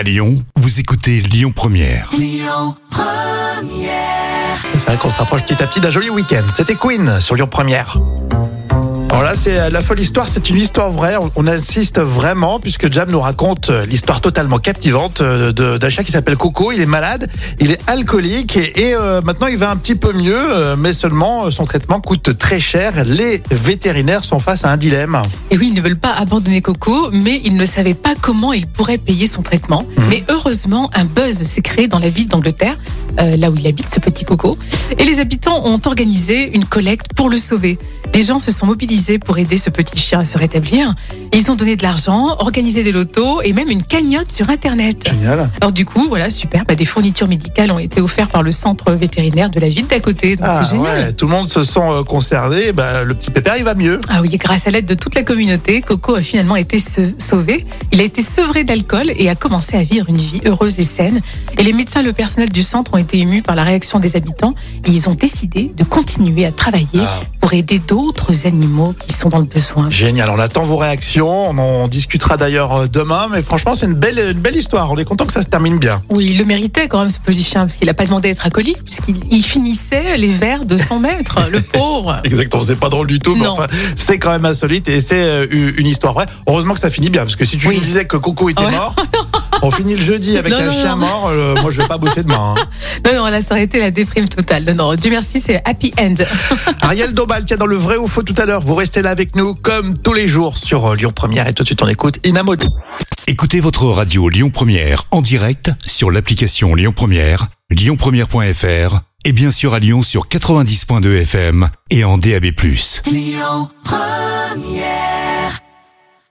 À Lyon, vous écoutez Lyon Première. C'est vrai qu'on se rapproche petit à petit d'un joli week-end. C'était Queen sur Lyon Première. Alors là, c'est la folle histoire, c'est une histoire vraie. On- On insiste vraiment puisque Jam nous raconte euh, l'histoire totalement captivante euh, d'un chat qui s'appelle Coco. Il est malade, il est alcoolique et, et, euh, maintenant il va un petit peu mieux, mais seulement son traitement coûte très cher. Les vétérinaires sont face à un dilemme. Et oui, ils ne veulent pas abandonner Coco, mais ils ne savaient pas comment ils pourraient payer son traitement. Mais heureusement, un buzz s'est créé dans la ville d'Angleterre, euh, là où il habite, ce petit Coco. Et les habitants ont organisé une collecte pour le sauver. Les gens se sont mobilisés pour aider ce petit chien à se rétablir. Ils ont donné de l'argent, organisé des lotos et même une cagnotte sur Internet. Génial. Alors du coup, voilà, super. Bah, des fournitures médicales ont été offertes par le centre vétérinaire de la ville d'à côté. Donc Ah, c'est génial. ouais, tout le monde se sent euh, concerné. Bah, le petit pépère, il va mieux. Ah oui, grâce à l'aide de toute la communauté, Coco a finalement été sauvé. Il a été sevré d'alcool et a commencé à vivre une vie heureuse et saine. Et les médecins et le personnel du centre ont été émus par la réaction des habitants et ils ont décidé de continuer à travailler Ah. pour aider d'autres animaux qui sont dans le besoin. Génial, on attend vos réactions. On en discutera d'ailleurs euh, demain. Mais franchement, c'est une belle, une belle histoire. On est content que ça se termine bien. Oui, il le méritait quand même ce petit chien parce qu'il n'a pas demandé à être alcoolique puisqu'il il finissait les verres de son maître, le pauvre. Exactement, c'est pas drôle du tout, mais Non. enfin, c'est quand même insolite et c'est euh, une histoire vraie. Heureusement que ça finit bien, parce que si tu Oui. nous disais que Coco était mort, on finit le jeudi avec Non, un non, chien non. mort, euh, moi je vais pas bosser demain. hein. Non, non, là, ça aurait été la déprime totale. Non, non, Dieu merci, c'est happy end. Ariel Dombal, tiens, dans le vrai ou faux tout à l'heure, vous restez là avec nous comme tous les jours sur euh, Lyon Première et tout de suite on écoute Inamode. Écoutez votre radio Lyon Première en direct sur l'application Lyon Première, lyonpremière.fr et bien sûr à Lyon sur 90.2 FM et en DAB+.